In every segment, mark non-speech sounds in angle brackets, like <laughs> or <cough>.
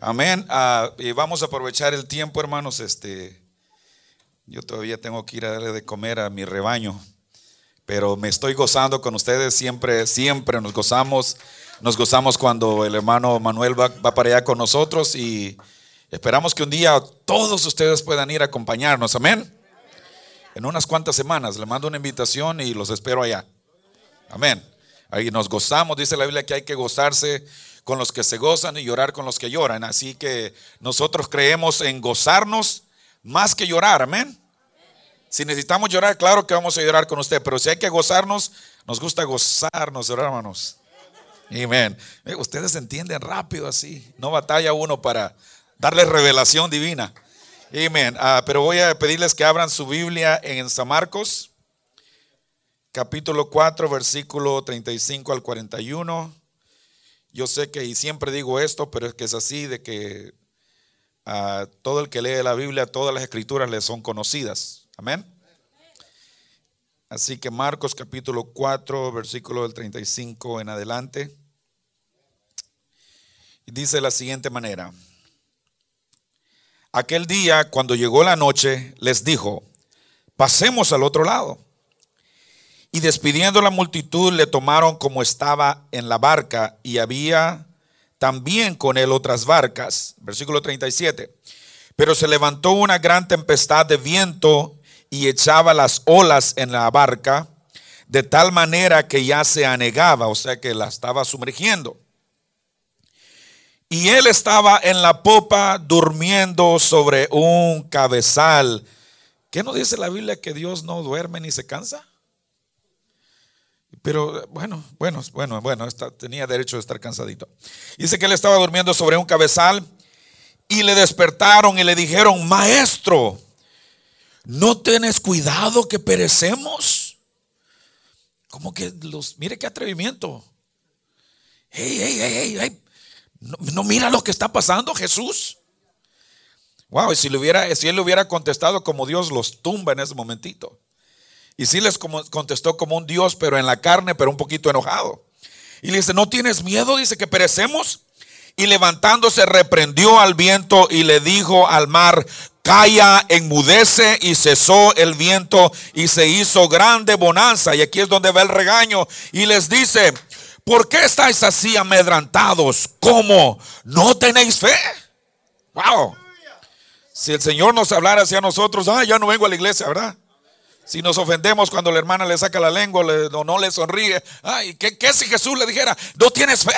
Amén. Ah, y vamos a aprovechar el tiempo, hermanos. Este, yo todavía tengo que ir a darle de comer a mi rebaño, pero me estoy gozando con ustedes. Siempre, siempre nos gozamos. Nos gozamos cuando el hermano Manuel va, va para allá con nosotros y esperamos que un día todos ustedes puedan ir a acompañarnos. Amén. En unas cuantas semanas le mando una invitación y los espero allá. Amén. Ahí nos gozamos, dice la Biblia que hay que gozarse con los que se gozan y llorar con los que lloran. Así que nosotros creemos en gozarnos más que llorar, amén. Si necesitamos llorar, claro que vamos a llorar con usted, pero si hay que gozarnos, nos gusta gozarnos, hermanos. Amén. Ustedes entienden rápido así, no batalla uno para darles revelación divina. Amén. Ah, pero voy a pedirles que abran su Biblia en San Marcos capítulo 4, versículo 35 al 41. Yo sé que, y siempre digo esto, pero es que es así, de que a todo el que lee la Biblia, todas las escrituras le son conocidas. Amén. Así que Marcos capítulo 4, versículo del 35 en adelante. Dice de la siguiente manera. Aquel día, cuando llegó la noche, les dijo, pasemos al otro lado. Y despidiendo la multitud, le tomaron como estaba en la barca y había también con él otras barcas. Versículo 37. Pero se levantó una gran tempestad de viento y echaba las olas en la barca, de tal manera que ya se anegaba, o sea que la estaba sumergiendo. Y él estaba en la popa durmiendo sobre un cabezal. ¿Qué no dice la Biblia que Dios no duerme ni se cansa? Pero bueno, bueno, bueno, bueno, tenía derecho de estar cansadito. Dice que él estaba durmiendo sobre un cabezal y le despertaron y le dijeron, maestro, ¿no tienes cuidado que perecemos? Como que los, mire qué atrevimiento. Hey, hey, hey, No, no, mira lo que está pasando, Jesús. Wow, y si, le hubiera, si él le hubiera contestado como Dios los tumba en ese momentito. Y sí les contestó como un Dios, pero en la carne, pero un poquito enojado. Y le dice, ¿no tienes miedo? Dice que perecemos. Y levantándose reprendió al viento y le dijo al mar, calla, enmudece y cesó el viento y se hizo grande bonanza. Y aquí es donde va el regaño. Y les dice, ¿por qué estáis así amedrantados? ¿Cómo? ¿No tenéis fe? Wow. Si el Señor nos hablara hacia nosotros, ah, ya no vengo a la iglesia, ¿verdad? Si nos ofendemos cuando la hermana le saca la lengua o no le sonríe. Ay, ¿qué, ¿qué, si Jesús le dijera, no tienes fe?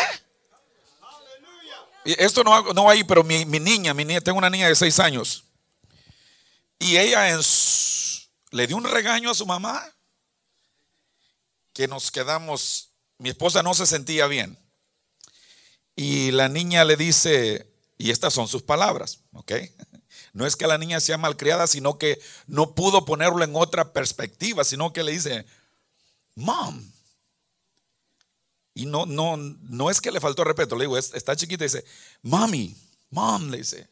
Y esto no, no ahí, pero mi, mi, niña, mi niña, tengo una niña de seis años. Y ella le dio un regaño a su mamá que nos quedamos, mi esposa no se sentía bien. Y la niña le dice, y estas son sus palabras, ¿ok? No es que la niña sea malcriada, sino que no pudo ponerlo en otra perspectiva, sino que le dice, mom. Y no, no, no es que le faltó respeto, le digo, está chiquita y dice, mommy, mom, le dice,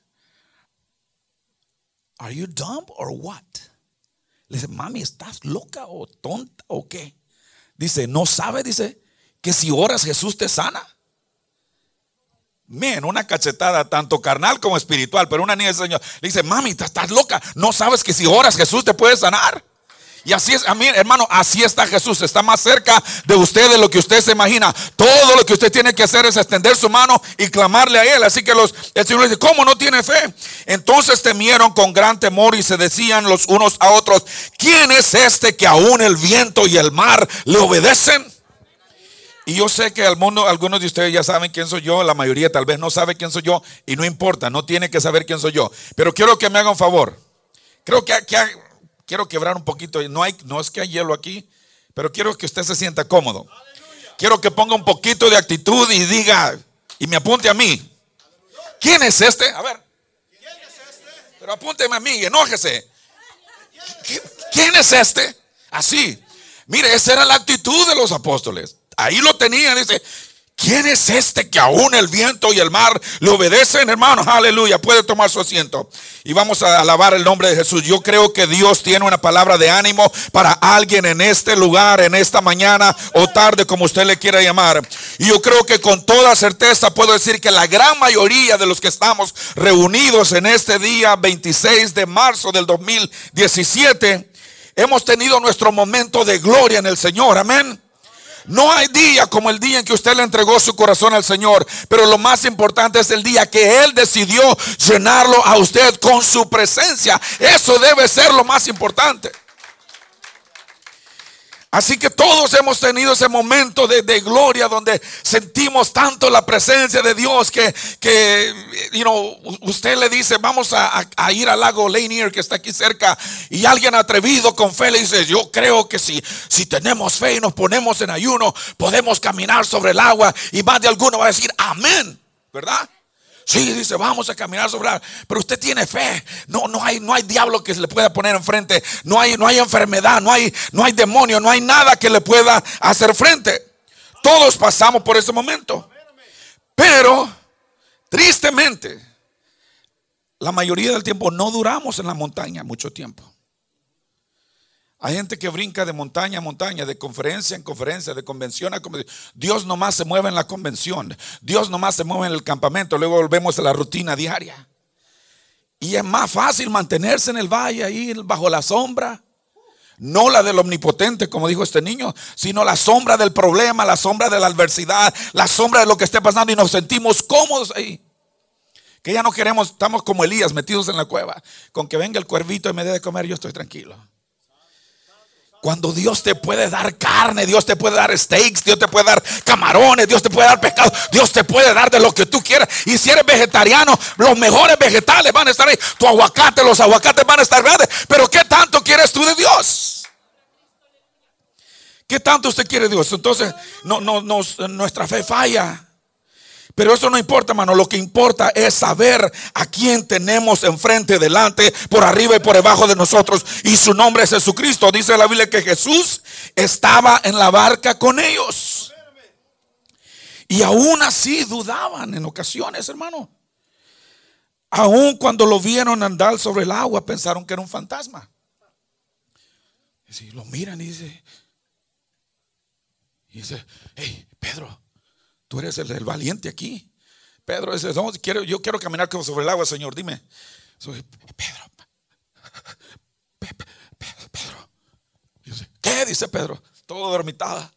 ¿Are you dumb or what? Le dice, mami, ¿estás loca o tonta o qué? Dice, ¿no sabe? Dice, que si oras Jesús te sana. Men, una cachetada tanto carnal como espiritual. Pero una niña del Señor le dice, mami, estás loca. No sabes que si oras Jesús te puede sanar. Y así es, a mí, hermano, así está Jesús. Está más cerca de usted de lo que usted se imagina. Todo lo que usted tiene que hacer es extender su mano y clamarle a Él. Así que los, el Señor dice, ¿cómo no tiene fe? Entonces temieron con gran temor y se decían los unos a otros, ¿quién es este que aún el viento y el mar le obedecen? Y yo sé que al mundo, algunos de ustedes ya saben quién soy yo, la mayoría tal vez no sabe quién soy yo y no importa, no tiene que saber quién soy yo. Pero quiero que me hagan un favor. Creo que, quiero quebrar un poquito, no, hay, no es que hay hielo aquí, pero quiero que usted se sienta cómodo. Quiero que ponga un poquito de actitud y diga, y me apunte a mí. ¿Quién es este? A ver. Pero apúnteme a mí enójese. ¿Quién es este? Así. Mire, esa era la actitud de los apóstoles. Ahí lo tenían, dice, ¿Quién es este que aún el viento y el mar le obedecen, hermanos? Aleluya. Puede tomar su asiento. Y vamos a alabar el nombre de Jesús. Yo creo que Dios tiene una palabra de ánimo para alguien en este lugar, en esta mañana o tarde, como usted le quiera llamar. Y yo creo que con toda certeza puedo decir que la gran mayoría de los que estamos reunidos en este día 26 de marzo del 2017, hemos tenido nuestro momento de gloria en el Señor. Amén. No hay día como el día en que usted le entregó su corazón al Señor, pero lo más importante es el día que Él decidió llenarlo a usted con su presencia. Eso debe ser lo más importante. Así que todos hemos tenido ese momento de, gloria donde sentimos tanto la presencia de Dios que, que usted le dice, vamos a, ir al lago Lanier que está aquí cerca y alguien atrevido con fe le dice, yo creo que si, si tenemos fe y nos ponemos en ayuno, podemos caminar sobre el agua y más de alguno va a decir, amén, ¿verdad? Sí, dice, vamos a caminar sobre la... Pero usted tiene fe. No, no hay, no hay diablo que se le pueda poner enfrente. No hay, no hay enfermedad, no hay, no hay demonio, no hay nada que le pueda hacer frente. Todos pasamos por ese momento. Pero, tristemente, la mayoría del tiempo no duramos en la montaña mucho tiempo. Hay gente que brinca de montaña a montaña, de conferencia en conferencia, de convención a convención. Dios nomás se mueve en la convención. Dios nomás se mueve en el campamento. Luego volvemos a la rutina diaria. Y es más fácil mantenerse en el valle ahí bajo la sombra. No la del omnipotente, como dijo este niño, sino la sombra del problema, la sombra de la adversidad, la sombra de lo que esté pasando y nos sentimos cómodos ahí. Que ya no queremos, estamos como Elías metidos en la cueva. Con que venga el cuervito y me dé de comer, yo estoy tranquilo. Cuando Dios te puede dar carne, Dios te puede dar steaks, Dios te puede dar camarones, Dios te puede dar pescado, Dios te puede dar de lo que tú quieras. Y si eres vegetariano, los mejores vegetales van a estar ahí. Tu aguacate, los aguacates van a estar grandes. Pero ¿qué tanto quieres tú de Dios? ¿Qué tanto usted quiere de Dios? Entonces, no, no, nuestra fe falla. Pero eso no importa, hermano. Lo que importa es saber a quién tenemos enfrente, delante, por arriba y por debajo de nosotros. Y su nombre es Jesucristo. Dice la Biblia que Jesús estaba en la barca con ellos. Y aún así dudaban en ocasiones, hermano. Aún cuando lo vieron andar sobre el agua, pensaron que era un fantasma. Y lo miran y dice, y dice, hey, Pedro, Tú eres el, valiente aquí. Pedro dice, quiero, yo quiero caminar como sobre el agua, Señor. Dime. Soy Pedro. Pedro. ¿Qué? Dice Pedro. Todo dormitada.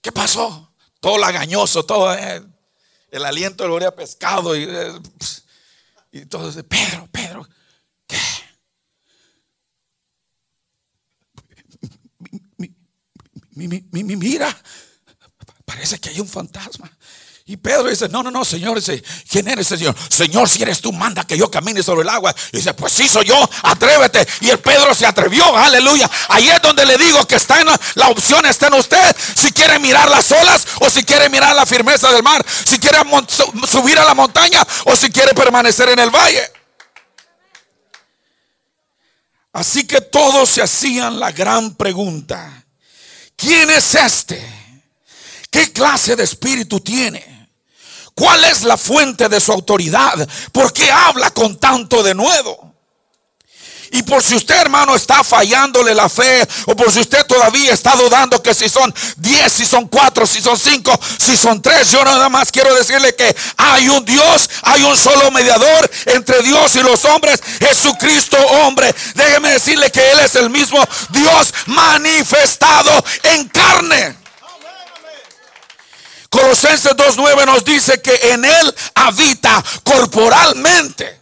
¿Qué pasó? Todo lagañoso, todo eh, el aliento lo habría pescado y, eh, y todo dice, Pedro, Pedro, ¿qué? mira, parece que hay un fantasma. Y Pedro dice, no, no, no, Señor, dice, ¿quién eres, Señor? Señor, si eres tú, manda que yo camine sobre el agua. Y dice, pues sí, soy yo, atrévete. Y el Pedro se atrevió, aleluya. Ahí es donde le digo que está en la, opción, está en usted. Si quiere mirar las olas o si quiere mirar la firmeza del mar. Si quiere subir a la montaña o si quiere permanecer en el valle. Así que todos se hacían la gran pregunta. ¿Quién es este? ¿Qué clase de espíritu tiene? ¿Cuál es la fuente de su autoridad? ¿Por qué habla con tanto de nuevo? Y por si usted, hermano, está fallándole la fe, o por si usted todavía está dudando que si son 10, si son 4, si son 5, si son 3, yo nada más quiero decirle que hay un Dios, hay un solo mediador entre Dios y los hombres, Jesucristo hombre. Déjeme decirle que Él es el mismo Dios manifestado en carne. Colosenses 2.9 nos dice que en Él habita corporalmente.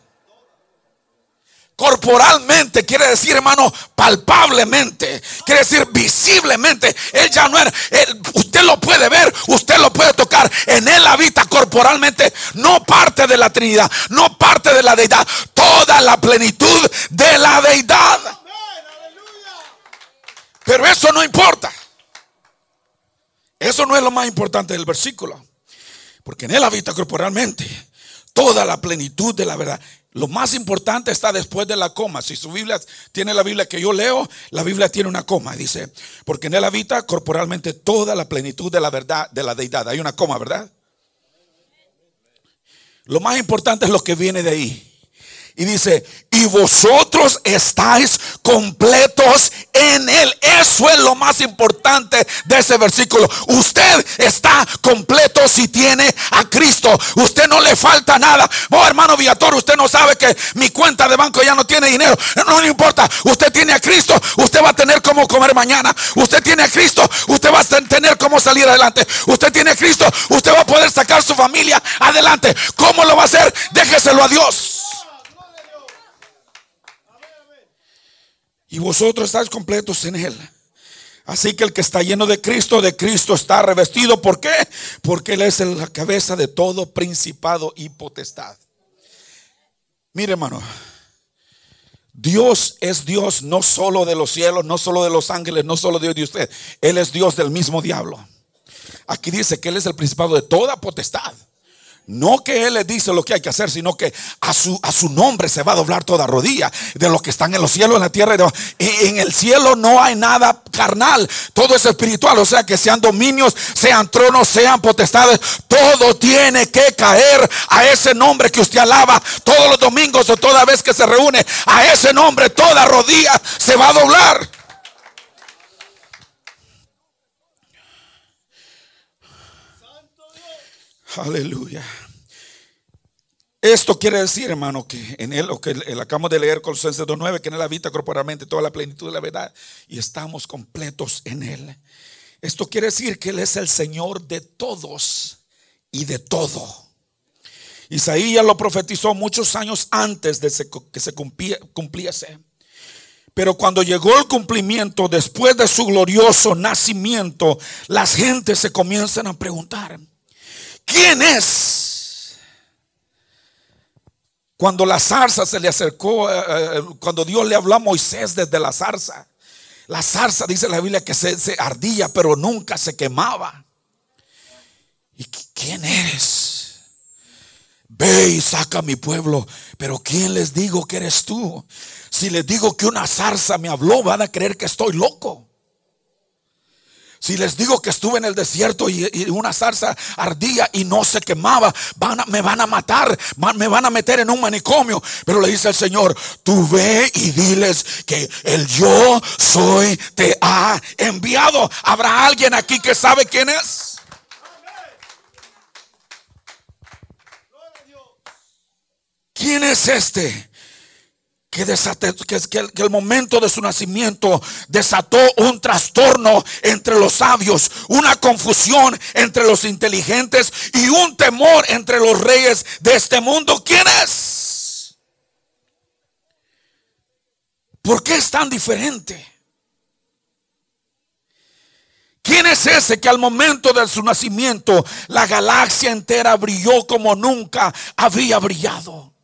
Corporalmente quiere decir, hermano, palpablemente. Quiere decir visiblemente. Él ya no era. usted lo puede ver, usted lo puede tocar. En Él habita corporalmente, no parte de la Trinidad, no parte de la deidad, toda la plenitud de la deidad. Pero eso no importa. Eso no es lo más importante del versículo. Porque en él habita corporalmente toda la plenitud de la verdad. Lo más importante está después de la coma. Si su Biblia tiene la Biblia que yo leo, la Biblia tiene una coma. Dice, porque en él habita corporalmente toda la plenitud de la verdad, de la deidad. Hay una coma, ¿verdad? Lo más importante es lo que viene de ahí. Y dice, y vosotros estáis completos en Él. Eso es lo más importante de ese versículo. Usted está completo si tiene a Cristo. Usted no le falta nada. Oh, hermano Viator, usted no sabe que mi cuenta de banco ya no tiene dinero. No le importa. Usted tiene a Cristo. Usted va a tener cómo comer mañana. Usted tiene a Cristo. Usted va a tener cómo salir adelante. Usted tiene a Cristo. Usted va a poder sacar su familia adelante. ¿Cómo lo va a hacer? Déjeselo a Dios. Y vosotros estáis completos en Él. Así que el que está lleno de Cristo, de Cristo está revestido. ¿Por qué? Porque Él es la cabeza de todo principado y potestad. Mire hermano, Dios es Dios no solo de los cielos, no solo de los ángeles, no solo Dios de usted. Él es Dios del mismo diablo. Aquí dice que Él es el principado de toda potestad. No que Él le dice lo que hay que hacer, sino que a su, a su nombre se va a doblar toda rodilla de los que están en los cielos, en la tierra. Y en el cielo no hay nada carnal, todo es espiritual. O sea que sean dominios, sean tronos, sean potestades, todo tiene que caer a ese nombre que usted alaba todos los domingos o toda vez que se reúne. A ese nombre toda rodilla se va a doblar. Aleluya. Esto quiere decir, hermano, que en él, lo que acabamos de leer Colosenses 2.9, que en él habita corporalmente toda la plenitud de la verdad y estamos completos en él. Esto quiere decir que él es el Señor de todos y de todo. Isaías lo profetizó muchos años antes de que se cumpliese. Pero cuando llegó el cumplimiento, después de su glorioso nacimiento, las gentes se comienzan a preguntar, ¿quién es? Cuando la zarza se le acercó, eh, eh, cuando Dios le habló a Moisés desde la zarza, la zarza dice la Biblia que se, ardía, pero nunca se quemaba. ¿Y quién eres? Ve y saca a mi pueblo. Pero ¿quién les digo que eres tú? Si les digo que una zarza me habló, van a creer que estoy loco. Si les digo que estuve en el desierto y, una zarza ardía y no se quemaba, van me van a matar, me van a meter en un manicomio. Pero le dice el Señor, tú ve y diles que el yo soy te ha enviado. ¿Habrá alguien aquí que sabe quién es? ¿Quién es este? Que, el, momento de su nacimiento desató un trastorno entre los sabios, una confusión entre los inteligentes y un temor entre los reyes de este mundo. ¿Quién es? ¿Por qué es tan diferente? ¿Quién es ese que al momento de su nacimiento la galaxia entera brilló como nunca había brillado?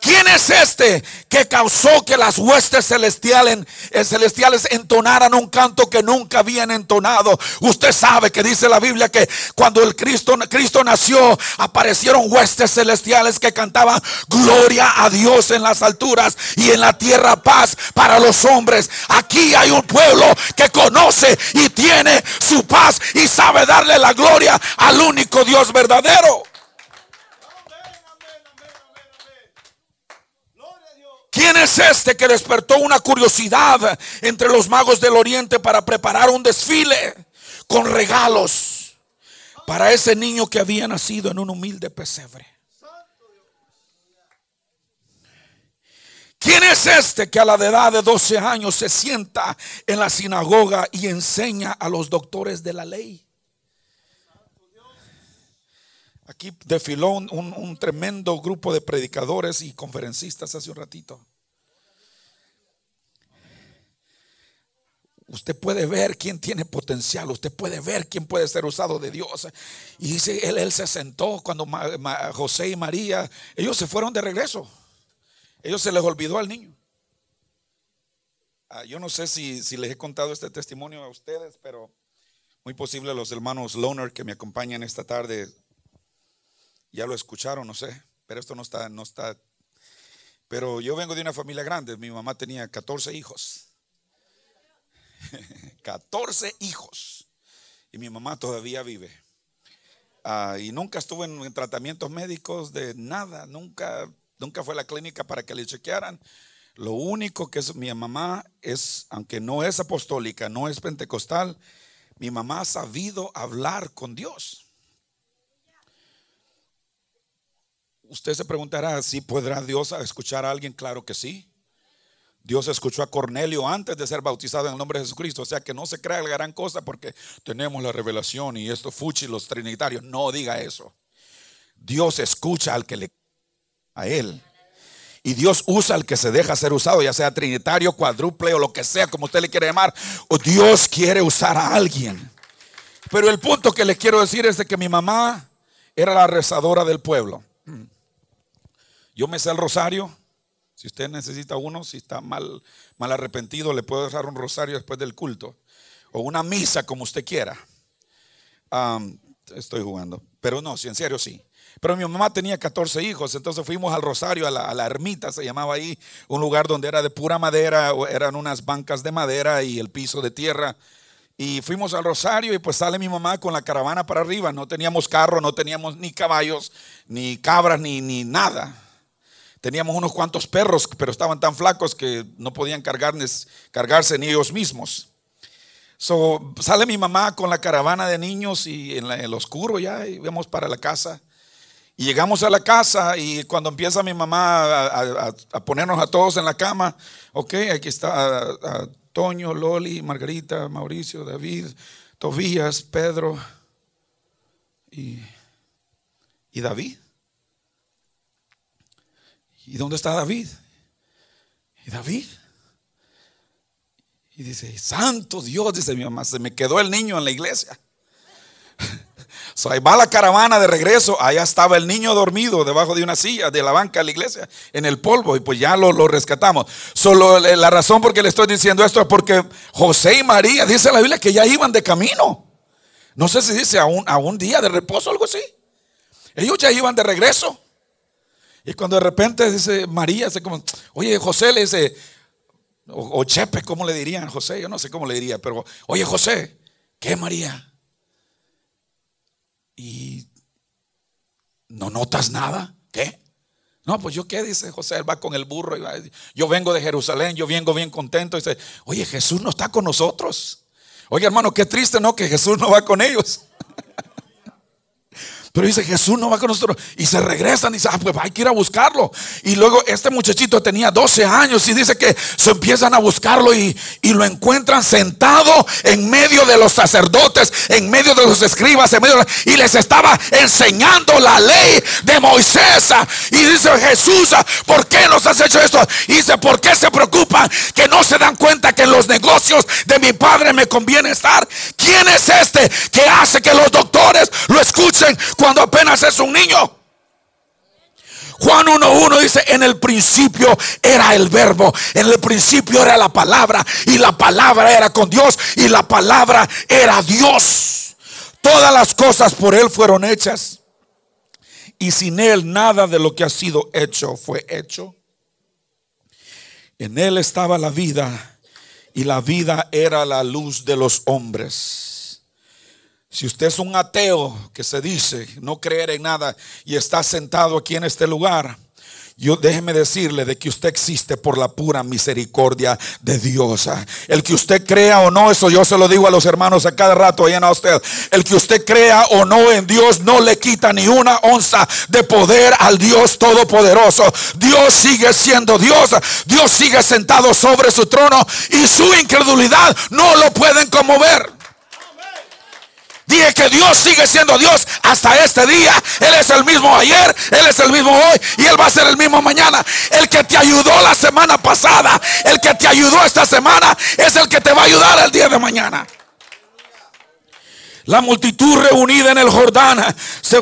¿Quién es este que causó que las huestes celestiales, eh, celestiales entonaran un canto que nunca habían entonado? Usted sabe que dice la Biblia que cuando el Cristo, Cristo nació, aparecieron huestes celestiales que cantaban gloria a Dios en las alturas y en la tierra paz para los hombres. Aquí hay un pueblo que conoce y tiene su paz y sabe darle la gloria al único Dios verdadero. ¿Quién es este que despertó una curiosidad entre los magos del oriente para preparar un desfile con regalos para ese niño que había nacido en un humilde pesebre? ¿Quién es este que a la edad de 12 años se sienta en la sinagoga y enseña a los doctores de la ley? Aquí desfiló un, tremendo grupo de predicadores y conferencistas hace un ratito. Usted puede ver quién tiene potencial, usted puede ver quién puede ser usado de Dios. Y dice, él, él se sentó cuando José y María, ellos se fueron de regreso. Ellos se les olvidó al niño. Ah, yo no sé si, si, les he contado este testimonio a ustedes, pero muy posible los hermanos Loner que me acompañan esta tarde ya lo escucharon, no sé, pero esto no está, no está. Pero yo vengo de una familia grande. Mi mamá tenía 14 hijos. <laughs> 14 hijos. Y mi mamá todavía vive. Ah, y nunca estuve en, tratamientos médicos de nada, nunca, nunca fue a la clínica para que le chequearan. Lo único que es mi mamá es, aunque no es apostólica, no es pentecostal, mi mamá ha sabido hablar con Dios. Usted se preguntará si podrá Dios escuchar a alguien. Claro que sí. Dios escuchó a Cornelio antes de ser bautizado en el nombre de Jesucristo. O sea que no se crea la gran cosa porque tenemos la revelación y esto fuchi los trinitarios. No diga eso. Dios escucha al que le a él. Y Dios usa al que se deja ser usado, ya sea trinitario, cuádruple o lo que sea, como usted le quiere llamar. O Dios quiere usar a alguien. Pero el punto que le quiero decir es de que mi mamá era la rezadora del pueblo. Yo me sé el rosario. Si usted necesita uno, si está mal, mal arrepentido, le puedo dejar un rosario después del culto. O una misa, como usted quiera. estoy jugando. Pero no, si en serio sí. Pero mi mamá tenía 14 hijos, entonces fuimos al Rosario, a la, a la, ermita, se llamaba ahí, un lugar donde era de pura madera, eran unas bancas de madera y el piso de tierra. Y fuimos al Rosario y pues sale mi mamá con la caravana para arriba. No teníamos carro, no teníamos ni caballos, ni cabras, ni, ni nada. Teníamos unos cuantos perros, pero estaban tan flacos que no podían cargarse ni ellos mismos. So, sale mi mamá con la caravana de niños y en, el oscuro ya, y vamos para la casa. Y llegamos a la casa y cuando empieza mi mamá a, ponernos a todos en la cama, ok, aquí está Toño, Loli, Margarita, Mauricio, David, Tobías, Pedro y, y David. ¿Y dónde está David? ¿Y David? Y dice, santo Dios, dice mi mamá, se me quedó el niño en la iglesia. <laughs> Ahí va la caravana de regreso. Allá estaba el niño dormido debajo de una silla de la banca de la iglesia en el polvo. Y pues ya lo, lo rescatamos. Solo la razón por que le estoy diciendo esto es porque José y María, dice la Biblia, que ya iban de camino. No sé si dice a un, a un día de reposo o algo así. Ellos ya iban de regreso. Y cuando de repente dice María, como, oye, José le dice, o, Chepe, ¿cómo le dirían José? Yo no sé cómo le diría, pero, oye, José, ¿qué María? Y no notas nada, ¿qué? No, pues yo qué, dice José, él va con el burro, y va, yo vengo de Jerusalén, yo vengo bien contento, y dice, oye, Jesús no está con nosotros. Oye, hermano, qué triste, ¿no? Que Jesús no va con ellos. <laughs> Pero dice, Jesús no va con nosotros. Y se regresan y dice, ah, pues hay que ir a buscarlo. Y luego este muchachito tenía 12 años y dice que se empiezan a buscarlo y, lo encuentran sentado en medio de los sacerdotes, en medio de los escribas, en medio y les estaba enseñando la ley de Moisés. Y dice, Jesús, ¿por qué nos has hecho esto? Y dice, ¿por qué se preocupan? Que no se dan cuenta que en los negocios de mi padre me conviene estar. ¿Quién es este que hace que los doctores lo escuchen? Cuando apenas es un niño. Juan 1.1 dice, en el principio era el verbo, en el principio era la palabra y la palabra era con Dios y la palabra era Dios. Todas las cosas por Él fueron hechas y sin Él nada de lo que ha sido hecho fue hecho. En Él estaba la vida y la vida era la luz de los hombres. Si usted es un ateo que se dice no creer en nada y está sentado aquí en este lugar, yo déjeme decirle de que usted existe por la pura misericordia de Dios. El que usted crea o no, eso yo se lo digo a los hermanos a cada rato allá a usted. El que usted crea o no en Dios no le quita ni una onza de poder al Dios todopoderoso. Dios sigue siendo Dios. Dios sigue sentado sobre su trono y su incredulidad no lo pueden conmover. Dije que Dios sigue siendo Dios hasta este día. Él es el mismo ayer, Él es el mismo hoy y Él va a ser el mismo mañana. El que te ayudó la semana pasada, el que te ayudó esta semana, es el que te va a ayudar el día de mañana. La multitud reunida en el Jordán,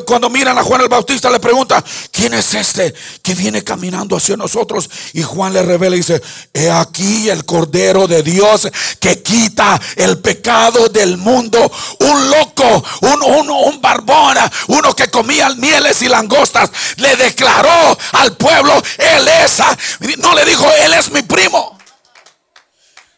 cuando miran a Juan el Bautista, le pregunta, ¿quién es este que viene caminando hacia nosotros? Y Juan le revela y dice, he aquí el Cordero de Dios que quita el pecado del mundo. Un loco, un, un barbón, uno que comía mieles y langostas, le declaró al pueblo, él es, no le dijo, él es mi primo.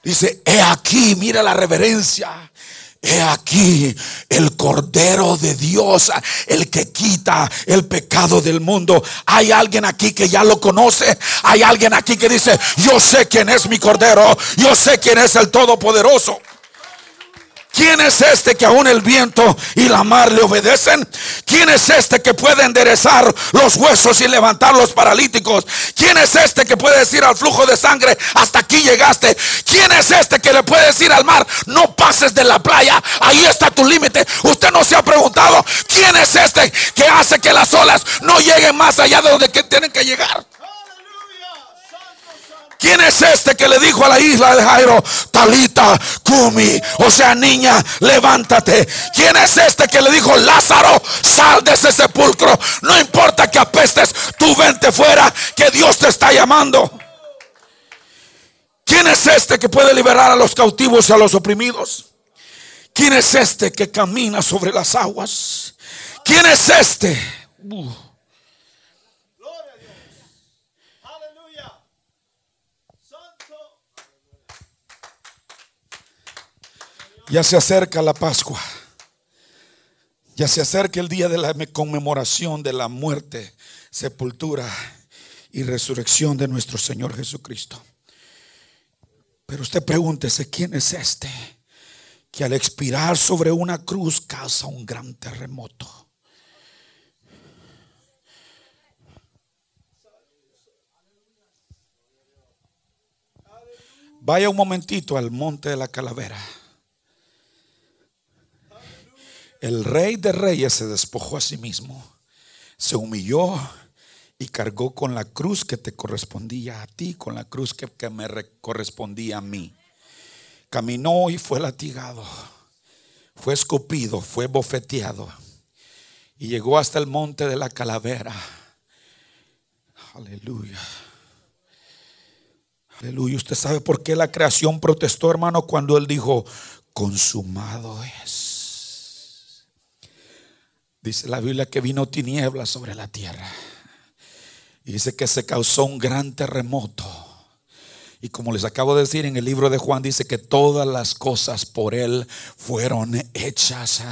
Dice, he aquí, mira la reverencia He aquí el Cordero de Dios, el que quita el pecado del mundo. Hay alguien aquí que ya lo conoce. Hay alguien aquí que dice, yo sé quién es mi Cordero. Yo sé quién es el Todopoderoso. ¿Quién es este que aún el viento y la mar le obedecen? ¿Quién es este que puede enderezar los huesos y levantar los paralíticos? ¿Quién es este que puede decir al flujo de sangre, hasta aquí llegaste? ¿Quién es este que le puede decir al mar, no pases de la playa, ahí está tu límite? Usted no se ha preguntado, ¿quién es este que hace que las olas no lleguen más allá de donde tienen que llegar? ¿Quién es este que le dijo a la isla de Jairo, Talita, Kumi? O sea, niña, levántate. ¿Quién es este que le dijo, Lázaro, sal de ese sepulcro? No importa que apestes, tú vente fuera, que Dios te está llamando. ¿Quién es este que puede liberar a los cautivos y a los oprimidos? ¿Quién es este que camina sobre las aguas? ¿Quién es este? Uh. Ya se acerca la Pascua. Ya se acerca el día de la conmemoración de la muerte, sepultura y resurrección de nuestro Señor Jesucristo. Pero usted pregúntese, ¿quién es este que al expirar sobre una cruz causa un gran terremoto? Vaya un momentito al monte de la calavera. El rey de reyes se despojó a sí mismo, se humilló y cargó con la cruz que te correspondía a ti, con la cruz que, me correspondía a mí. Caminó y fue latigado, fue escupido, fue bofeteado y llegó hasta el monte de la calavera. Aleluya. Aleluya. Usted sabe por qué la creación protestó, hermano, cuando él dijo, consumado es. Dice la Biblia que vino tinieblas sobre la tierra. Y dice que se causó un gran terremoto. Y como les acabo de decir en el libro de Juan, dice que todas las cosas por Él fueron hechas.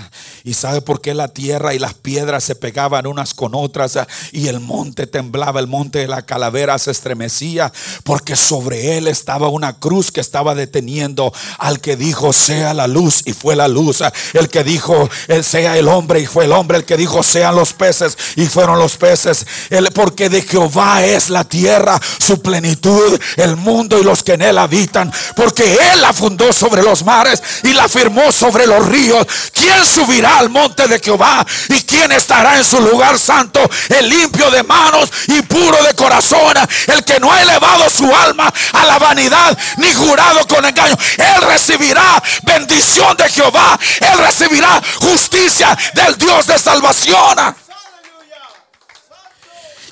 Y sabe por qué la tierra y las piedras se pegaban unas con otras y el monte temblaba, el monte de la calavera se estremecía, porque sobre Él estaba una cruz que estaba deteniendo al que dijo sea la luz y fue la luz. El que dijo sea el hombre y fue el hombre. El que dijo sean los peces y fueron los peces. El, porque de Jehová es la tierra, su plenitud, el mundo y los que en él habitan, porque él la fundó sobre los mares y la firmó sobre los ríos. ¿Quién subirá al monte de Jehová y quién estará en su lugar santo? El limpio de manos y puro de corazón, el que no ha elevado su alma a la vanidad ni jurado con engaño. Él recibirá bendición de Jehová, él recibirá justicia del Dios de salvación.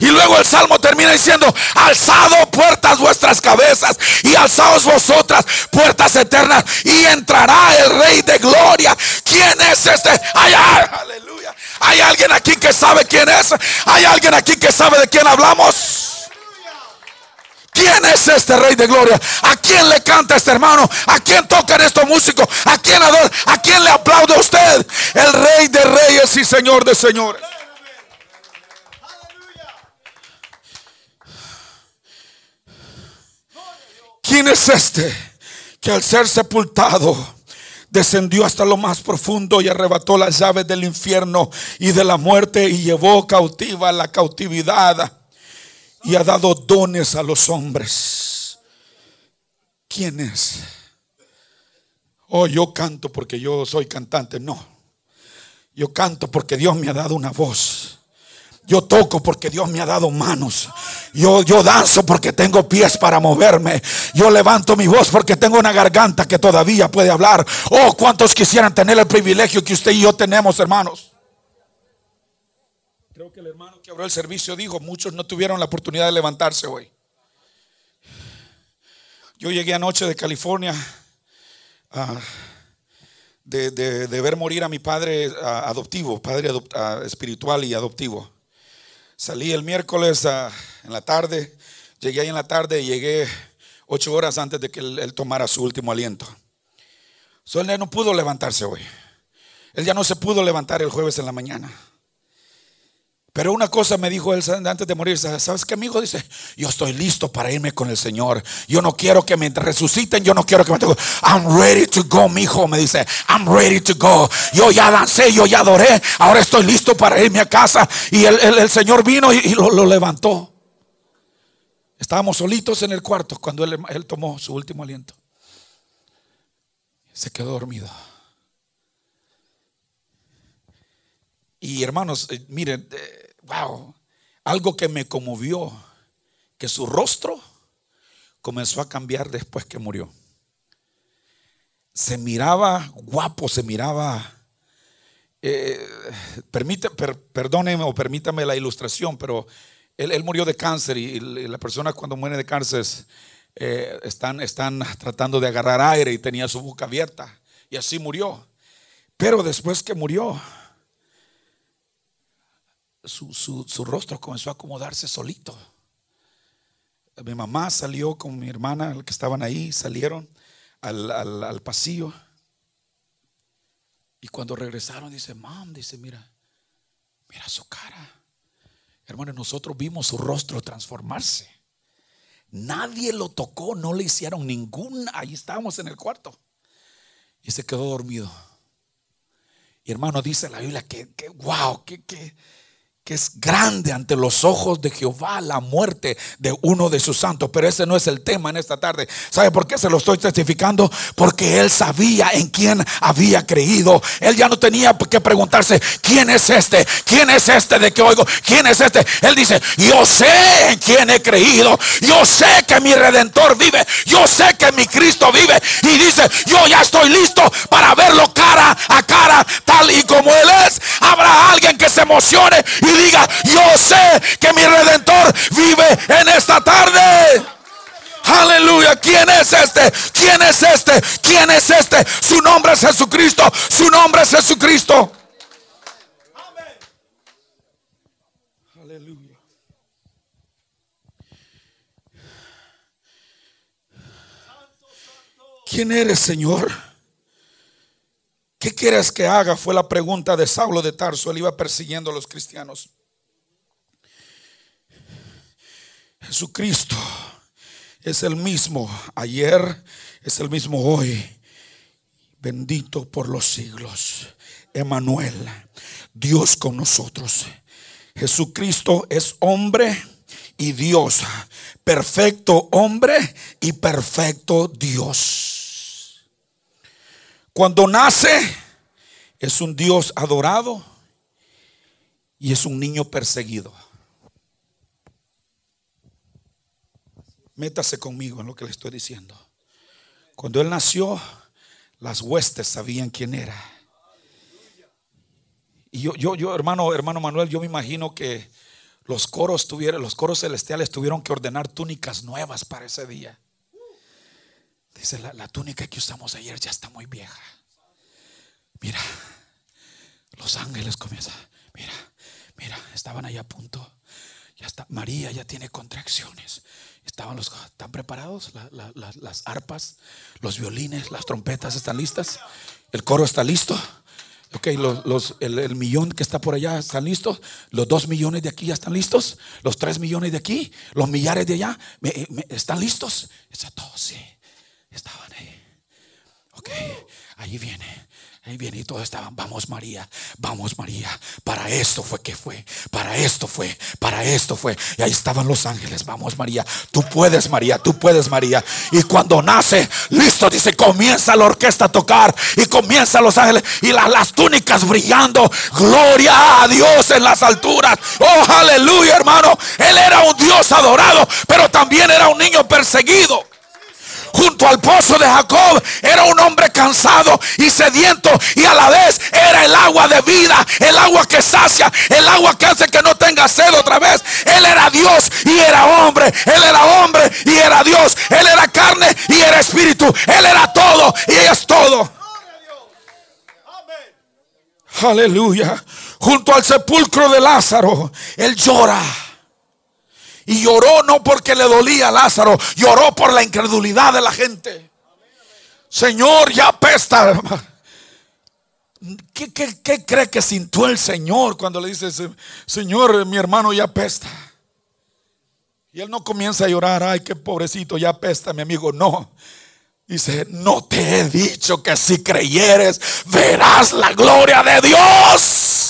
Y luego el salmo termina diciendo, alzado puertas vuestras cabezas y alzaos vosotras puertas eternas y entrará el rey de gloria. ¿Quién es este? Hay, aleluya. Hay alguien aquí que sabe quién es. Hay alguien aquí que sabe de quién hablamos. ¿Quién es este rey de gloria? ¿A quién le canta este hermano? ¿A quién tocan estos músicos? ¿A quién adora? ¿A quién le aplaude usted? El rey de reyes y señor de señores. ¿Quién es este que al ser sepultado descendió hasta lo más profundo y arrebató las llaves del infierno y de la muerte y llevó cautiva la cautividad y ha dado dones a los hombres? ¿Quién es? Oh, yo canto porque yo soy cantante. No. Yo canto porque Dios me ha dado una voz. Yo toco porque Dios me ha dado manos. Yo, yo danzo porque tengo pies para moverme. Yo levanto mi voz porque tengo una garganta que todavía puede hablar. Oh, cuántos quisieran tener el privilegio que usted y yo tenemos, hermanos. Creo que el hermano que abrió el servicio dijo, muchos no tuvieron la oportunidad de levantarse hoy. Yo llegué anoche de California ah, de, ver morir a mi padre ah, adoptivo, padre ah, espiritual y adoptivo. Salí el miércoles ah, en la tarde, llegué ahí en la tarde y llegué ocho horas antes de que él, tomara su último aliento. So, él ya no pudo levantarse hoy. Él ya no se pudo levantar el jueves en la mañana. Pero una cosa me dijo él antes de morir, ¿sabes qué amigo? Dice, yo estoy listo para irme con el Señor. Yo no quiero que me resuciten, yo no quiero que me... I'm ready to go, mi hijo, me dice, I'm ready to go. Yo ya dancé, yo ya adoré, ahora estoy listo para irme a casa. Y el, Señor vino y, lo, levantó. Estábamos solitos en el cuarto cuando él, él tomó su último aliento. Se quedó dormido. Y hermanos, eh, miren, eh, wow, algo que me conmovió, que su rostro comenzó a cambiar después que murió. Se miraba guapo, se miraba... Eh, permite, perdóneme o permítame la ilustración, pero él, murió de cáncer y, la persona cuando muere de cáncer eh, están, están tratando de agarrar aire y tenía su boca abierta y así murió. Pero después que murió, su, rostro comenzó a acomodarse solito. Mi mamá salió con mi hermana, que estaban ahí, salieron al, al, pasillo. Y cuando regresaron, dice, mam, dice, mira, mira su cara. Hermano, nosotros vimos su rostro transformarse. Nadie lo tocó, no le hicieron ningún. Ahí estábamos en el cuarto. Y se quedó dormido. Y hermano, dice la Biblia que, que wow, que, que, que es grande ante los ojos de Jehová la muerte de uno de sus santos. Pero ese no es el tema en esta tarde. ¿Sabe por qué se lo estoy testificando? Porque él sabía en quién había creído. Él ya no tenía que preguntarse, ¿quién es este? ¿Quién es este de que oigo? ¿Quién es este? Él dice, yo sé en quién he creído. Yo sé que mi redentor vive. Yo sé que mi Cristo vive. Y dice, yo ya estoy listo para verlo cara a cara, tal y como él es. Habrá alguien que se emocione y diga, yo sé que mi redentor vive en esta tarde. Aleluya. ¿Quién es este? ¿Quién es este? ¿Quién es este? Su nombre es Jesucristo. Su nombre es Jesucristo. Aleluya. ¿Quién eres, Señor? ¿Qué quieres que haga? Fue la pregunta de Saulo de Tarso. Él iba persiguiendo a los cristianos. Jesucristo es el mismo ayer, es el mismo hoy. Bendito por los siglos. Emanuel, Dios con nosotros. Jesucristo es hombre y Dios. Perfecto hombre y perfecto Dios. Cuando nace, es un Dios adorado y es un niño perseguido. Métase conmigo en lo que le estoy diciendo. Cuando él nació, las huestes sabían quién era. Y yo, yo, yo, hermano, hermano Manuel, yo me imagino que los coros tuvieron, los coros celestiales tuvieron que ordenar túnicas nuevas para ese día. Dice, la, túnica que usamos ayer ya está muy vieja. Mira, los ángeles comienzan. Mira, mira, estaban ahí a punto. Ya está, María ya tiene contracciones. Estaban los, ¿están preparados? las arpas, los violines, las trompetas están listas. El coro está listo. Ok, los, el, millón que está por allá están listos. Los dos millones de aquí ya están listos. Los tres millones de aquí. Los millares de allá están listos. Está todo, sí. Estaban ahí. Ok, ahí viene. Ahí viene y todos estaban, vamos María, vamos María, para esto fue que fue, para esto fue, para esto fue. Y ahí estaban los ángeles, vamos María, tú puedes María, tú puedes María. Y cuando nace, listo, dice, comienza la orquesta a tocar y comienza los ángeles y las túnicas brillando. Gloria a Dios en las alturas. Oh, aleluya hermano. Él era un Dios adorado, pero también era un niño perseguido junto al pozo de Jacob. Era un hombre cansado y sediento y a la vez era el agua de vida, el agua que sacia, el agua que hace que no tenga sed otra vez. Él era Dios y era hombre. Él era hombre y era Dios. Él era carne y era espíritu. Él era todo y es todo. Aleluya. Junto al sepulcro de Lázaro, él llora. Y lloró no porque le dolía a Lázaro, lloró por la incredulidad de la gente. Señor, ya apesta. ¿Qué, qué, cree que sintió el Señor cuando le dice, Señor, mi hermano ya apesta? Y él no comienza a llorar, ay, qué pobrecito, ya apesta mi amigo. No, dice, no te he dicho que si creyeres, verás la gloria de Dios.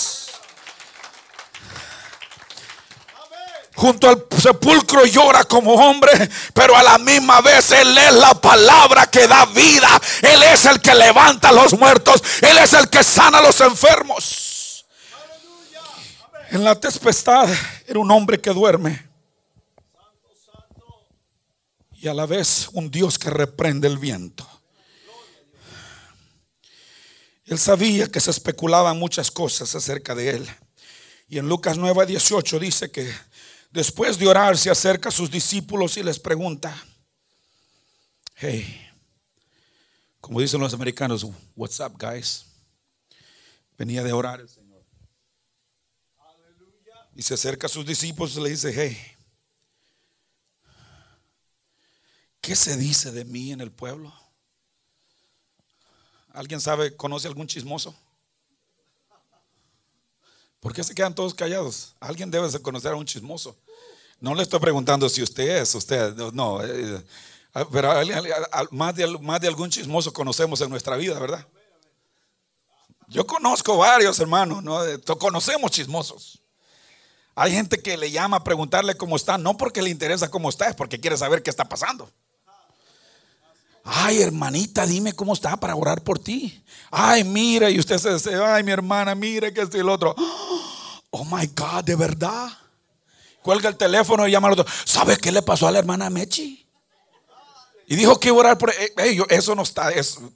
Junto al sepulcro llora como hombre, pero a la misma vez Él es la palabra que da vida. Él es el que levanta a los muertos. Él es el que sana a los enfermos. En la tempestad era un hombre que duerme. Y a la vez un Dios que reprende el viento. Él sabía que se especulaban muchas cosas acerca de él. Y en Lucas 9, 18 dice que Después de orar, se acerca a sus discípulos y les pregunta, hey, como dicen los americanos, what's up, guys? Venía de orar el Señor. Y se acerca a sus discípulos y le dice, hey, ¿qué se dice de mí en el pueblo? ¿Alguien sabe, conoce algún chismoso? ¿Por qué se quedan todos callados? Alguien debe de conocer a un chismoso. No le estoy preguntando si usted es, usted, no, eh, eh, pero más de, más de algún chismoso conocemos en nuestra vida, ¿verdad? Yo conozco varios hermanos, ¿no? conocemos chismosos. Hay gente que le llama a preguntarle cómo está, no porque le interesa cómo está, es porque quiere saber qué está pasando. Ay, hermanita, dime cómo está para orar por ti. Ay, mira, y usted se dice, ay, mi hermana, mire que esto el otro. <gasps> Oh my God, de verdad cuelga el teléfono y llama al otro. ¿Sabe qué le pasó a la hermana Mechi? Y dijo que iba a orar por ellos. Eso no está, eso,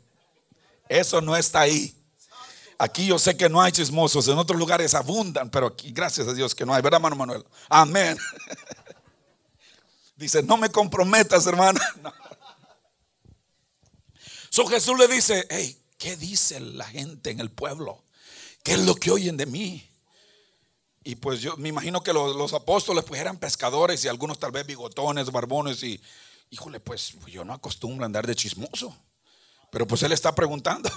eso no está ahí. Aquí yo sé que no hay chismosos, en otros lugares abundan, pero aquí gracias a Dios que no hay, ¿verdad, hermano Manuel? Amén. <laughs> Dice, no me comprometas, hermana. <laughs> Jesús le dice, hey, ¿qué dice la gente en el pueblo? ¿Qué es lo que oyen de mí? Y pues yo me imagino que los, apóstoles pues eran pescadores y algunos tal vez bigotones, barbones y, híjole, pues yo no acostumbro a andar de chismoso. Pero pues él está preguntando.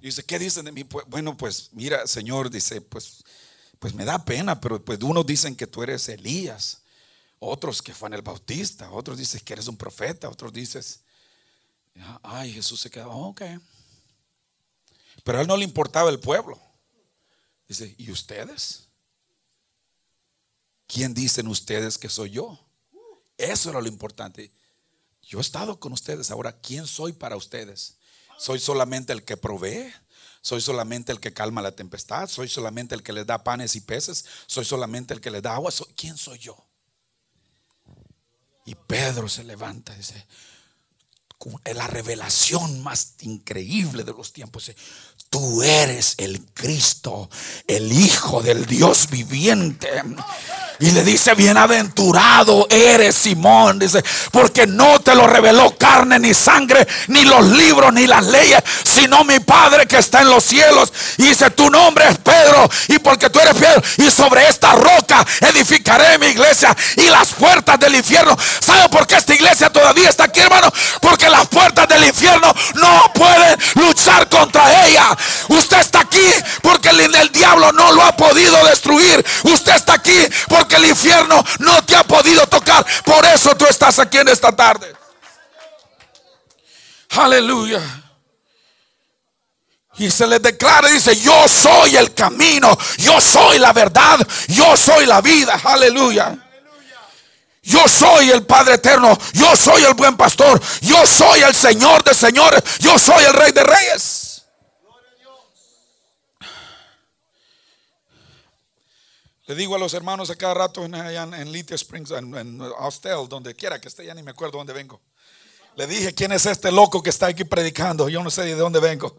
Y <laughs> dice, ¿qué dicen de mí? Pues, bueno, pues mira, Señor, dice, pues, pues me da pena, pero pues unos dicen que tú eres Elías, otros que Juan el Bautista, otros dicen que eres un profeta, otros dices, ay, Jesús se queda, ok. Pero a él no le importaba el pueblo. Dice, ¿y ustedes? ¿quién dicen ustedes que soy yo? Eso era lo importante. Yo he estado con ustedes ahora, ¿quién soy para ustedes? ¿Soy solamente el que provee? ¿Soy solamente el que calma la tempestad? ¿Soy solamente el que les da panes y peces? ¿Soy solamente el que les da agua? ¿Quién soy yo? Y Pedro se levanta y dice, la revelación más increíble de los tiempos. Tú eres el Cristo, el Hijo del Dios viviente. Y le dice, bienaventurado eres Simón, dice, porque no te lo reveló carne ni sangre, ni los libros, ni las leyes, sino mi Padre que está en los cielos. Y dice, tu nombre es Pedro, y porque tú eres Pedro, y sobre esta roca edificaré mi iglesia y las puertas del infierno. ¿Sabe por qué esta iglesia todavía está aquí, hermano? Porque las puertas del infierno no pueden luchar contra ella. Usted está aquí porque el, diablo no lo ha podido destruir. Usted está aquí porque el infierno no te ha podido tocar. Por eso tú estás aquí en esta tarde. Aleluya. Y se le declara y dice, yo soy el camino, yo soy la verdad, yo soy la vida. Aleluya. Yo soy el Padre eterno, yo soy el buen pastor, yo soy el Señor de señores, yo soy el Rey de reyes. Le digo a los hermanos a cada rato en, en, Little Springs, en, en donde quiera que esté, ya ni me acuerdo dónde vengo. Le dije, ¿quién es este loco que está aquí predicando? Yo no sé de dónde vengo.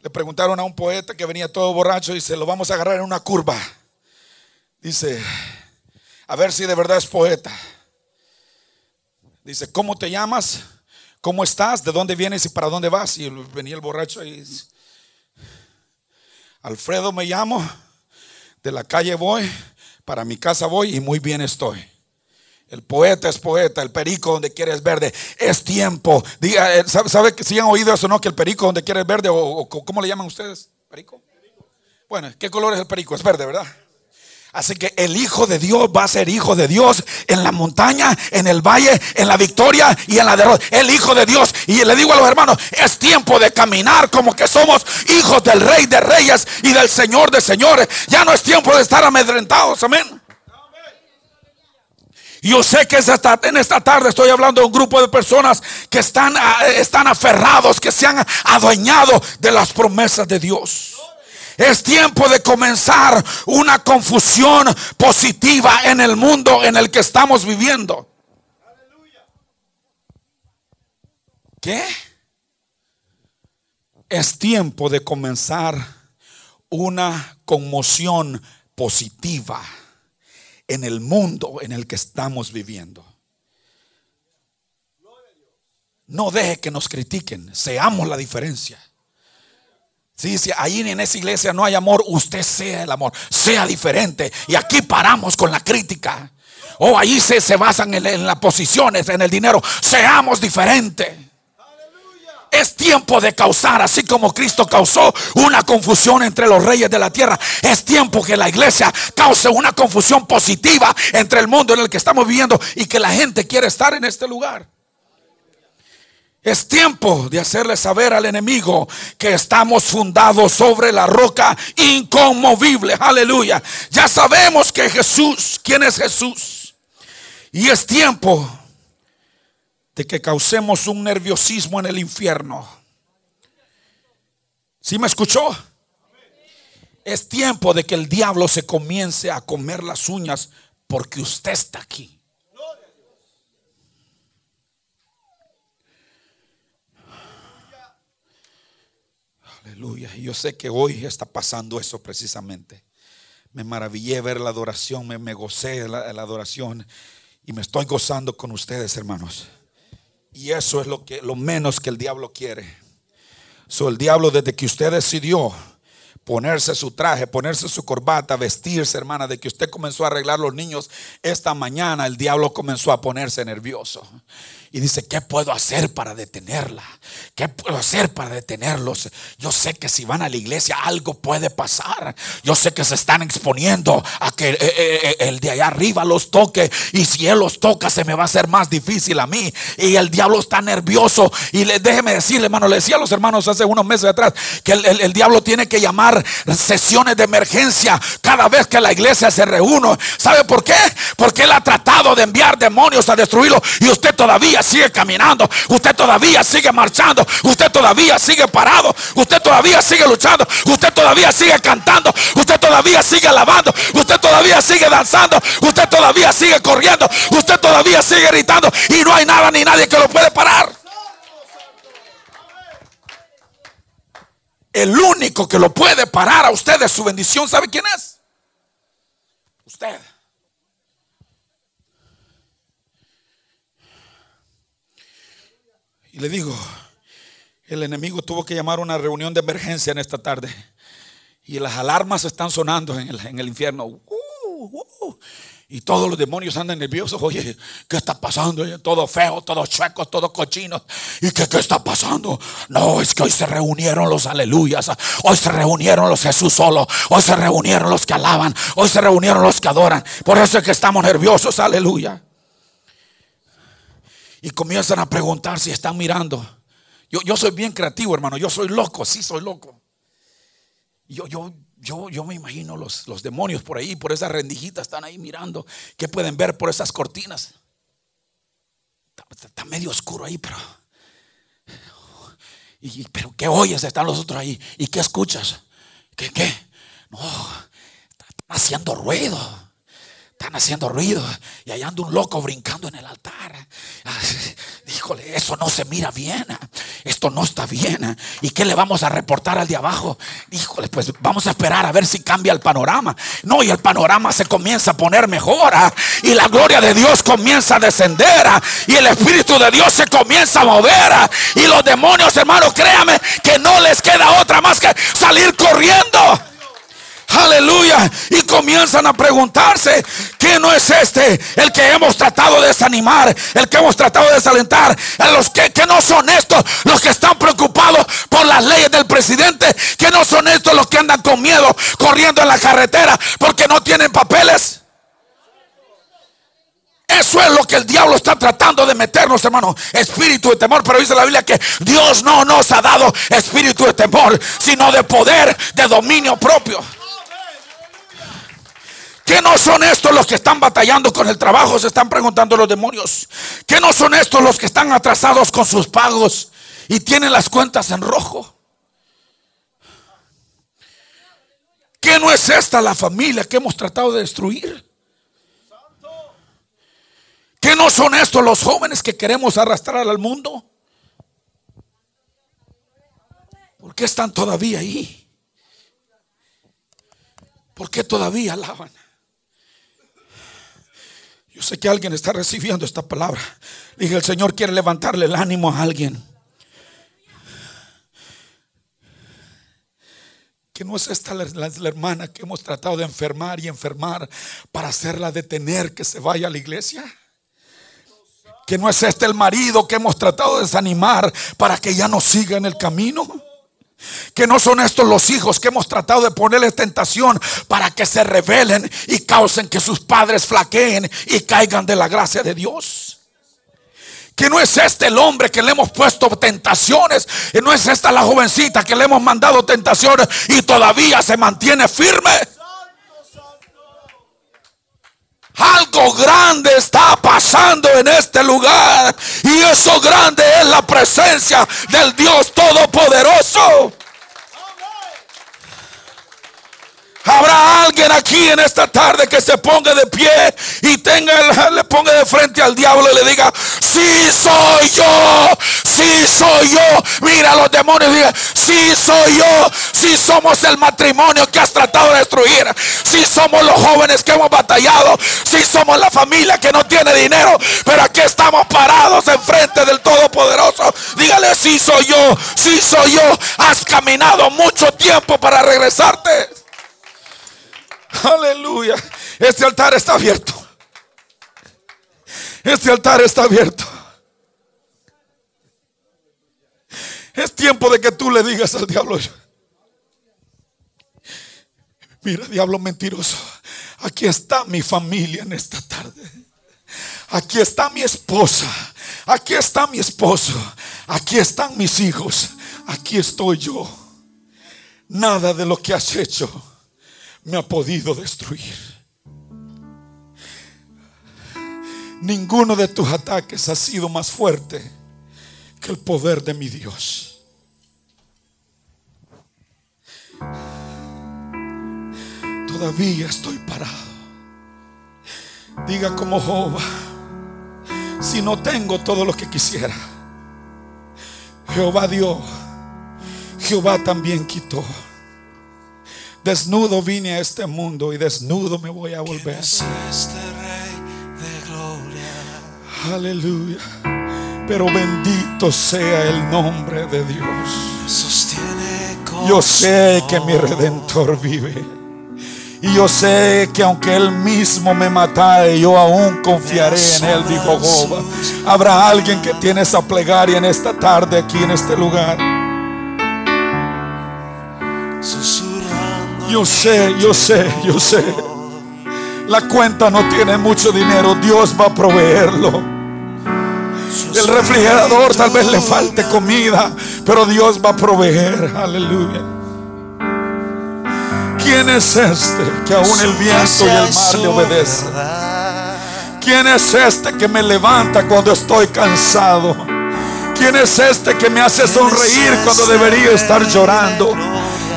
Le preguntaron a un poeta que venía todo borracho y dice, lo vamos a agarrar en una curva. Dice, a ver si de verdad es poeta. Dice, ¿cómo te llamas? ¿Cómo estás? ¿De dónde vienes y para dónde vas? Y venía el borracho y Alfredo me llamo de la calle voy, para mi casa voy y muy bien estoy. El poeta es poeta, el perico donde quiere es verde. Es tiempo. Diga, eh, ¿sabe, que si han oído eso no? Que el perico donde quiere es verde o, ¿cómo le llaman ustedes? ¿Perico? Bueno, ¿qué color es el perico? Es verde, ¿verdad? Así que el Hijo de Dios va a ser Hijo de Dios en la montaña, en el valle, en la victoria y en la derrota. El Hijo de Dios. Y le digo a los hermanos, es tiempo de caminar como que somos hijos del Rey de Reyes y del Señor de Señores. Ya no es tiempo de estar amedrentados. Amén. Yo sé que en esta tarde estoy hablando de un grupo de personas que están, ah, están aferrados, que se han adueñado de las promesas de Dios. Es tiempo de comenzar una confusión positiva en el mundo en el que estamos viviendo. ¿Qué? Es tiempo de comenzar una conmoción positiva en el mundo en el que estamos viviendo. No deje que nos critiquen, seamos la diferencia. Si sí, ahí en esa iglesia no hay amor, usted sea el amor, sea diferente. Y aquí paramos con la crítica. O oh, ahí se, se basan en, en las posiciones, en el dinero. Seamos diferentes. Es tiempo de causar, así como Cristo causó una confusión entre los reyes de la tierra. Es tiempo que la iglesia cause una confusión positiva entre el mundo en el que estamos viviendo y que la gente quiere estar en este lugar. Es tiempo de hacerle saber al enemigo que estamos fundados sobre la roca inconmovible. Aleluya. Ya sabemos que Jesús, ¿quién es Jesús? Y es tiempo de que causemos un nerviosismo en el infierno. ¿Sí me escuchó? Es tiempo de que el diablo se comience a comer las uñas porque usted está aquí. Aleluya. Yo sé que hoy está pasando eso precisamente. Me maravillé ver la adoración, me, me gocé la, la adoración y me estoy gozando con ustedes, hermanos. Y eso es lo que lo menos que el diablo quiere. So, el diablo desde que usted decidió ponerse su traje, ponerse su corbata, vestirse, hermana, de que usted comenzó a arreglar los niños esta mañana, el diablo comenzó a ponerse nervioso y dice, ¿qué puedo hacer para detenerla? ¿Qué puedo hacer para detenerlos? Yo sé que si van a la iglesia algo puede pasar. Yo sé que se están exponiendo a que eh, eh, eh, el de allá arriba los toque y si él los toca se me va a hacer más difícil a mí. Y el diablo está nervioso. Y le, déjeme decirle, hermano, le decía a los hermanos hace unos meses atrás que el, diablo tiene que llamar sesiones de emergencia cada vez que la iglesia se reúne. ¿Sabe por qué? Porque él ha tratado de enviar demonios a destruirlo y usted todavía sigue caminando, usted todavía sigue marchando, usted todavía sigue parado, usted todavía sigue luchando, usted todavía sigue cantando, usted todavía sigue alabando, usted todavía sigue danzando, usted todavía sigue corriendo, usted todavía sigue gritando. Y no hay nada ni nadie que lo puede parar. El único que lo puede parar a usted de su bendición, ¿sabe quién es? Usted. Y le digo, el enemigo tuvo que llamar una reunión de emergencia en esta tarde. Y las alarmas están sonando en el, infierno. Uh, uh. y todos los demonios andan nerviosos. Oye, ¿qué está pasando? Todo feo, todos chuecos, todos cochinos. ¿Y qué, qué está pasando? No, es que hoy se reunieron los aleluyas. Hoy se reunieron los Jesús solo. Hoy se reunieron los que alaban. Hoy se reunieron los que adoran. Por eso es que estamos nerviosos. Aleluya. Y comienzan a preguntar si están mirando. Yo, yo soy bien creativo, hermano. Yo soy loco, sí soy loco. Yo, yo, yo, yo me imagino los, los demonios por ahí, por esas rendijitas, están ahí mirando. ¿Qué pueden ver por esas cortinas? Está, medio oscuro ahí, pero. Y, pero ¿qué oyes? Están los otros ahí. ¿Y qué escuchas? ¿Qué? ¿Qué? No, están haciendo ruido. Están haciendo ruido y allá anda un loco brincando en el altar. Híjole, eso no se mira bien. Esto no está bien. ¿Y qué le vamos a reportar al de abajo? Híjole, pues vamos a esperar a ver si cambia el panorama. No, y el panorama se comienza a poner mejor. Y la gloria de Dios comienza a descender. Y el Espíritu de Dios se comienza a mover. Y los demonios, hermanos, créame que no les queda otra más que salir corriendo. Aleluya. Y comienzan a preguntarse, ¿qué no es este? El que hemos tratado de desanimar, el que hemos tratado de desalentar. A los que, que no son estos los que están preocupados por las leyes del presidente, que no son estos los que andan con miedo corriendo en la carretera porque no tienen papeles. Eso es lo que el diablo está tratando de meternos, hermano. Espíritu de temor. Pero dice la Biblia que Dios no nos ha dado espíritu de temor, sino de poder, de dominio propio. ¿Qué no son estos los que están batallando con el trabajo? Se están preguntando los demonios. ¿Qué no son estos los que están atrasados con sus pagos y tienen las cuentas en rojo? ¿Qué no es esta la familia que hemos tratado de destruir? ¿Qué no son estos los jóvenes que queremos arrastrar al mundo? ¿Por qué están todavía ahí? ¿Por qué todavía alaban? Yo sé que alguien está recibiendo esta palabra. Dije, el Señor quiere levantarle el ánimo a alguien. Que no es esta la, la, hermana que hemos tratado de enfermar y enfermar para hacerla detener que se vaya a la iglesia. Que no es este el marido que hemos tratado de desanimar para que ya no siga en el camino. Que no son estos los hijos que hemos tratado de ponerles tentación para que se rebelen y causen que sus padres flaqueen y caigan de la gracia de Dios. Que no es este el hombre que le hemos puesto tentaciones. Y no es esta la jovencita que le hemos mandado tentaciones y todavía se mantiene firme. Algo grande está pasando en este lugar. Y eso grande es la presencia del Dios Todopoderoso. Habrá alguien aquí en esta tarde que se ponga de pie y tenga, le ponga de frente al diablo y le diga, sí soy yo, sí soy yo. Mira los demonios diga, sí soy yo, sí somos el matrimonio que has tratado de destruir, sí somos los jóvenes que hemos batallado, sí somos la familia que no tiene dinero, pero aquí estamos parados enfrente del Todopoderoso. Dígale, sí soy yo, sí soy yo. Has caminado mucho tiempo para regresarte. Aleluya. Este altar está abierto. Este altar está abierto. Es tiempo de que tú le digas al diablo. Mira, diablo mentiroso. Aquí está mi familia en esta tarde. Aquí está mi esposa. Aquí está mi esposo. Aquí están mis hijos. Aquí estoy yo. Nada de lo que has hecho me ha podido destruir. Ninguno de tus ataques ha sido más fuerte que el poder de mi Dios. Todavía estoy parado. Diga como Jehová, si no tengo todo lo que quisiera, Jehová dio, Jehová también quitó. Desnudo vine a este mundo y desnudo me voy a volver. Es este rey de gloria. Aleluya. Pero bendito sea el nombre de Dios. Yo sé que mi redentor vive. Y yo sé que aunque él mismo me matare, yo aún confiaré en él, dijo Jehová. Habrá alguien que tiene esa plegaria en esta tarde aquí en este lugar. Susurrando Yo sé, yo sé, yo sé. La cuenta no tiene mucho dinero, Dios va a proveerlo. El refrigerador tal vez le falte comida, pero Dios va a proveer. Aleluya. ¿Quién es este que aún el viento y el mar le obedecen? ¿Quién es este que me levanta cuando estoy cansado? ¿Quién es este que me hace sonreír cuando debería estar llorando?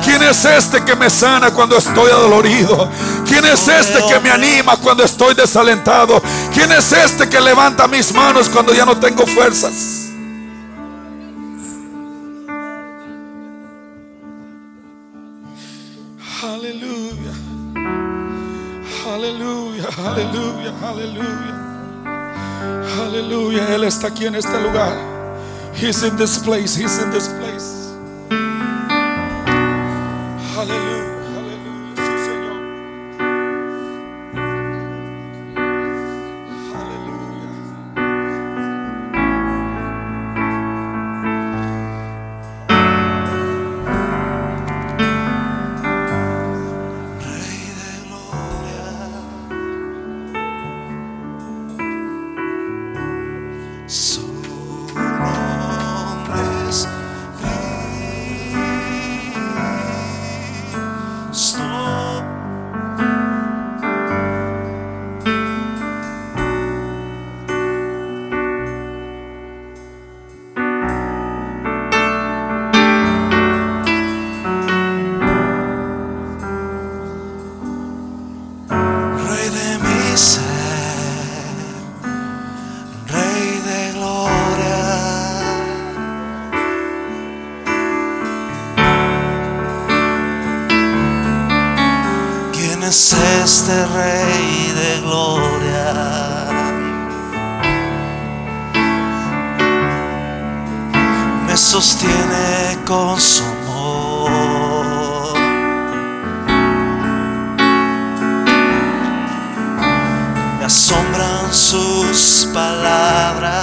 ¿Quién es este que me sana cuando estoy adolorido? ¿Quién es este que me anima cuando estoy desalentado? ¿Quién es este que levanta mis manos cuando ya no tengo fuerzas? Aleluya. Aleluya, aleluya, aleluya. Aleluya, Él está aquí en este lugar. He's in this place, He's in this place. ser Rey de gloria. ¿Quién es este Rey de gloria? Me sostiene con su sus palabras.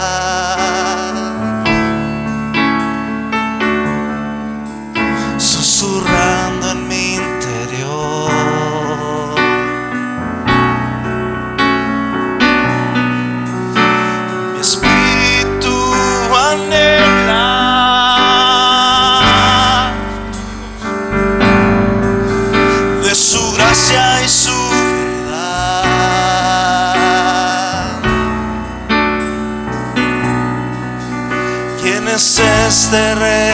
cerré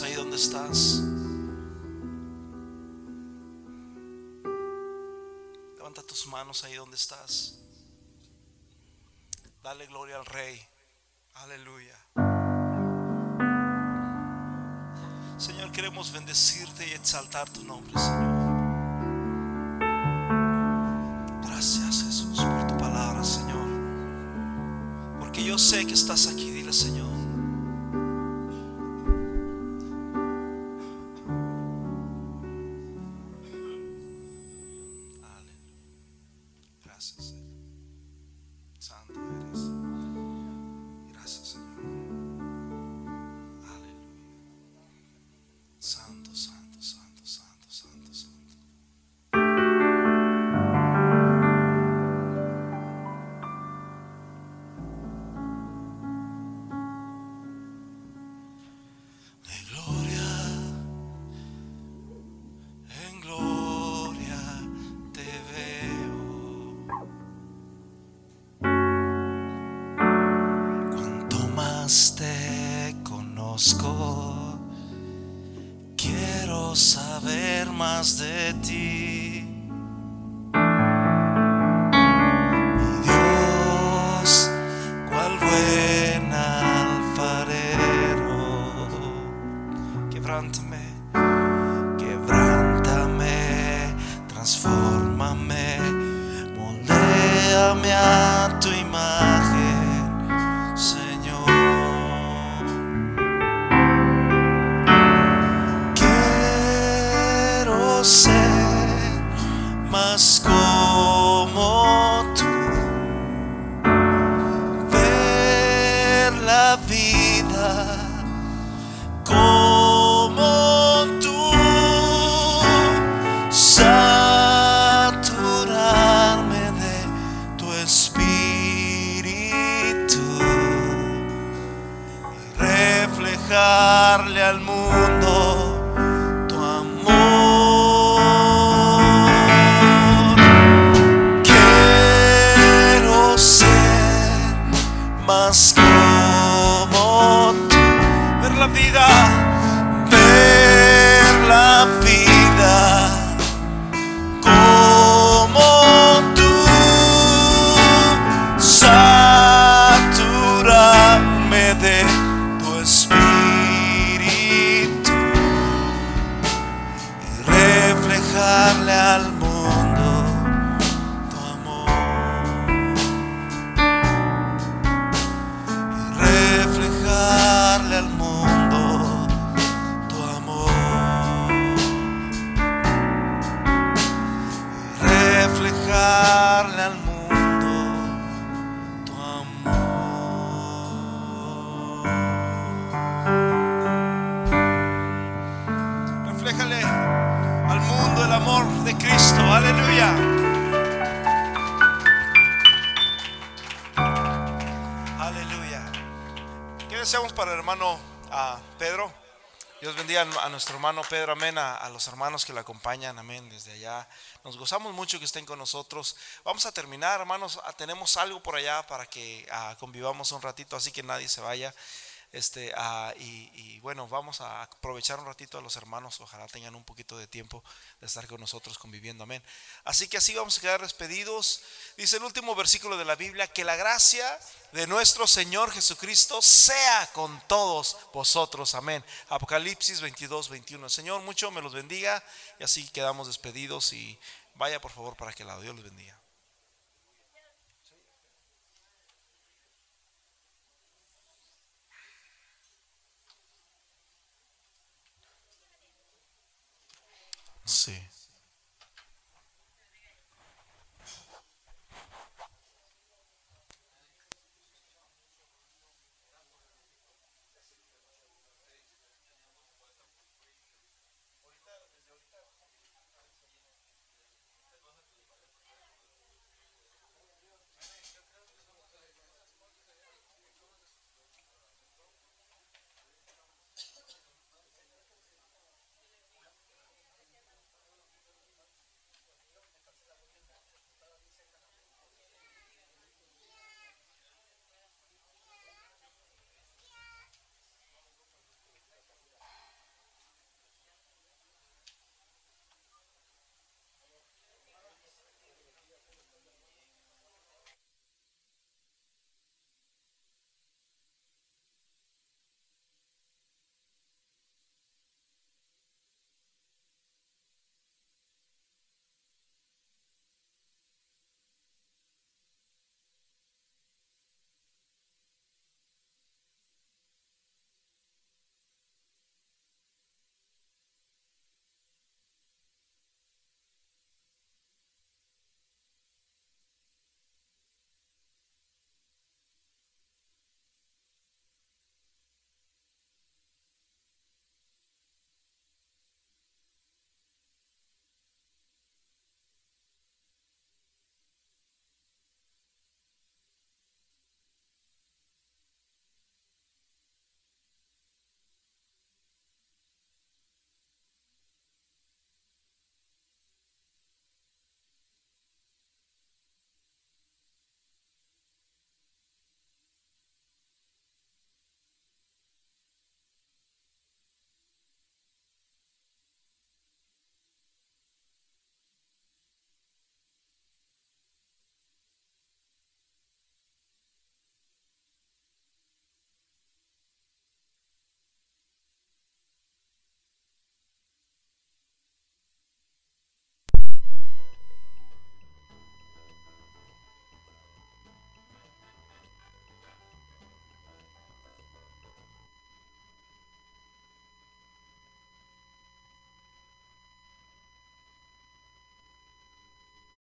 ahí donde estás. Levanta tus manos ahí donde estás. Dale gloria al Rey. Aleluya. Señor, queremos bendecirte y exaltar tu nombre, Señor. Gracias, Jesús, por tu palabra, Señor. Porque yo sé que estás aquí, dile, Señor. Cuál Cristo aleluya aleluya ¿Qué deseamos para el hermano ah, Pedro? Dios bendiga a nuestro hermano Pedro, amén, a, a los hermanos que lo acompañan, amén, desde allá. Nos gozamos mucho que estén con nosotros. Vamos a terminar, hermanos, ah, tenemos algo por allá para que ah, convivamos un ratito, así que nadie se vaya. Este, ah, y, y bueno, vamos a aprovechar un ratito a los hermanos, ojalá tengan un poquito de tiempo de estar con nosotros conviviendo, amén. Así que así vamos a quedar despedidos. Dice el último versículo de la Biblia, que la gracia de nuestro Señor Jesucristo sea con todos vosotros, amén. Apocalipsis 22, 21. El Señor mucho me los bendiga y así quedamos despedidos y vaya por favor para que lado Dios los bendiga. Sí.